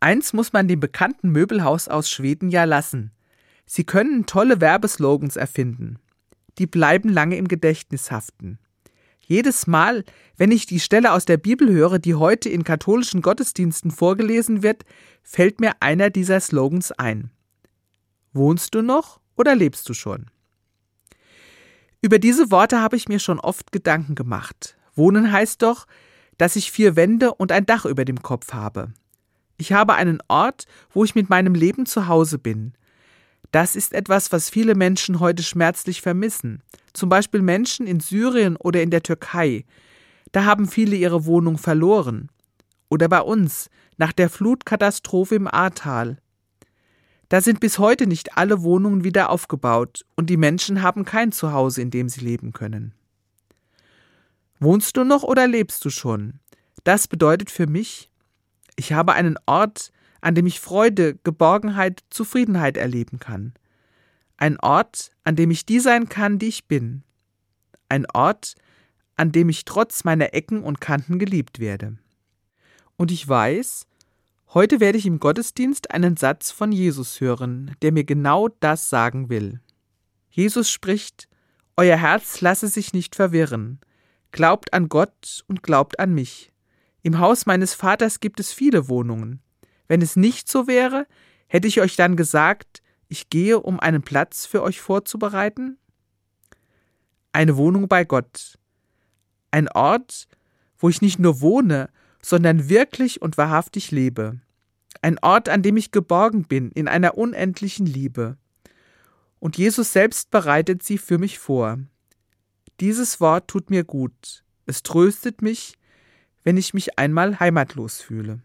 Eins muss man dem bekannten Möbelhaus aus Schweden ja lassen. Sie können tolle Werbeslogans erfinden. Die bleiben lange im Gedächtnis haften. Jedes Mal, wenn ich die Stelle aus der Bibel höre, die heute in katholischen Gottesdiensten vorgelesen wird, fällt mir einer dieser Slogans ein. Wohnst du noch oder lebst du schon? Über diese Worte habe ich mir schon oft Gedanken gemacht. Wohnen heißt doch, dass ich vier Wände und ein Dach über dem Kopf habe. Ich habe einen Ort, wo ich mit meinem Leben zu Hause bin. Das ist etwas, was viele Menschen heute schmerzlich vermissen. Zum Beispiel Menschen in Syrien oder in der Türkei. Da haben viele ihre Wohnung verloren. Oder bei uns, nach der Flutkatastrophe im Ahrtal. Da sind bis heute nicht alle Wohnungen wieder aufgebaut und die Menschen haben kein Zuhause, in dem sie leben können. Wohnst du noch oder lebst du schon? Das bedeutet für mich, ich habe einen Ort, an dem ich Freude, Geborgenheit, Zufriedenheit erleben kann. Ein Ort, an dem ich die sein kann, die ich bin. Ein Ort, an dem ich trotz meiner Ecken und Kanten geliebt werde. Und ich weiß, heute werde ich im Gottesdienst einen Satz von Jesus hören, der mir genau das sagen will. Jesus spricht, Euer Herz lasse sich nicht verwirren, glaubt an Gott und glaubt an mich. Im Haus meines Vaters gibt es viele Wohnungen. Wenn es nicht so wäre, hätte ich euch dann gesagt, ich gehe, um einen Platz für euch vorzubereiten? Eine Wohnung bei Gott. Ein Ort, wo ich nicht nur wohne, sondern wirklich und wahrhaftig lebe. Ein Ort, an dem ich geborgen bin, in einer unendlichen Liebe. Und Jesus selbst bereitet sie für mich vor. Dieses Wort tut mir gut. Es tröstet mich, wenn ich mich einmal heimatlos fühle.